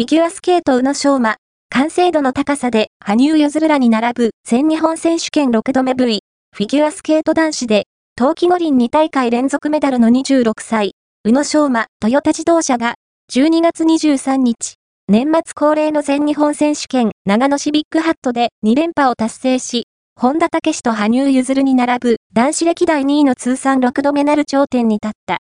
フィギュアスケート宇野昌磨、完成度の高さで羽生結弦らに並ぶ全日本選手権6度目 V、フィギュアスケート男子で、冬季五輪2大会連続メダルの26歳、宇野昌磨、トヨタ自動車が、12月23日、年末恒例の全日本選手権長野市ビッグハットで2連覇を達成し、本田武史と羽生結弦に並ぶ男子歴代2位の通算6度目なる頂点に立った。